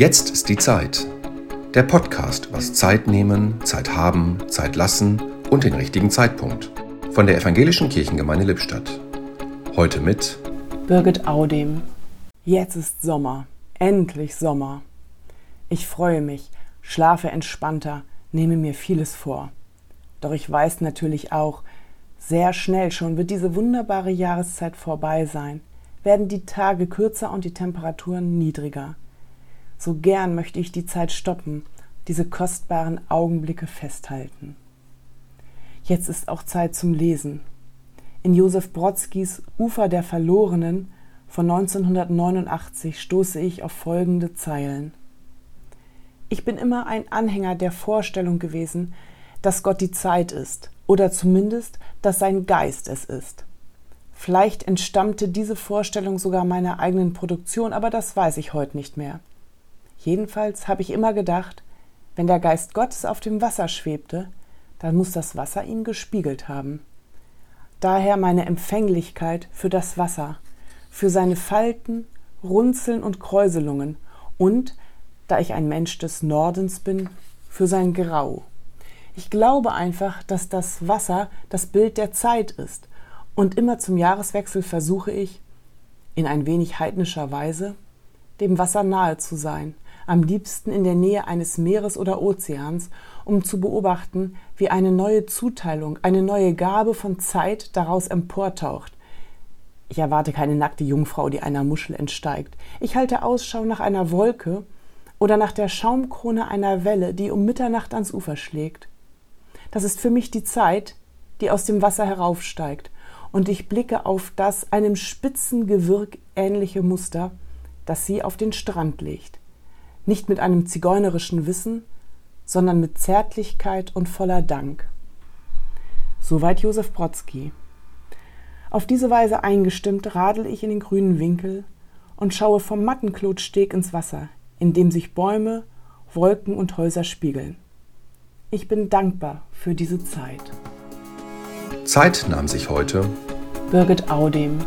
Jetzt ist die Zeit. Der Podcast über Zeit nehmen, Zeit haben, Zeit lassen und den richtigen Zeitpunkt. Von der Evangelischen Kirchengemeinde Lippstadt. Heute mit Birgit Audem. Jetzt ist Sommer. Endlich Sommer. Ich freue mich, schlafe entspannter, nehme mir vieles vor. Doch ich weiß natürlich auch, sehr schnell schon wird diese wunderbare Jahreszeit vorbei sein, werden die Tage kürzer und die Temperaturen niedriger. So gern möchte ich die Zeit stoppen, diese kostbaren Augenblicke festhalten. Jetzt ist auch Zeit zum Lesen. In Josef Brodsky's Ufer der Verlorenen von 1989 stoße ich auf folgende Zeilen. Ich bin immer ein Anhänger der Vorstellung gewesen, dass Gott die Zeit ist oder zumindest, dass sein Geist es ist. Vielleicht entstammte diese Vorstellung sogar meiner eigenen Produktion, aber das weiß ich heute nicht mehr. Jedenfalls habe ich immer gedacht, wenn der Geist Gottes auf dem Wasser schwebte, dann muss das Wasser ihn gespiegelt haben. Daher meine Empfänglichkeit für das Wasser, für seine Falten, Runzeln und Kräuselungen und, da ich ein Mensch des Nordens bin, für sein Grau. Ich glaube einfach, dass das Wasser das Bild der Zeit ist. Und immer zum Jahreswechsel versuche ich, in ein wenig heidnischer Weise, dem Wasser nahe zu sein, am liebsten in der Nähe eines Meeres oder Ozeans, um zu beobachten, wie eine neue Zuteilung, eine neue Gabe von Zeit daraus emportaucht. Ich erwarte keine nackte Jungfrau, die einer Muschel entsteigt. Ich halte Ausschau nach einer Wolke oder nach der Schaumkrone einer Welle, die um Mitternacht ans Ufer schlägt. Das ist für mich die Zeit, die aus dem Wasser heraufsteigt, und ich blicke auf das einem Spitzengewirk ähnliche Muster, das sie auf den Strand legt. Nicht mit einem zigeunerischen Wissen, sondern mit Zärtlichkeit und voller Dank. Soweit Josef Brodsky. Auf diese Weise eingestimmt radel ich in den grünen Winkel und schaue vom Mattenklotsteg ins Wasser, in dem sich Bäume, Wolken und Häuser spiegeln. Ich bin dankbar für diese Zeit. Zeit nahm sich heute Birgit Audem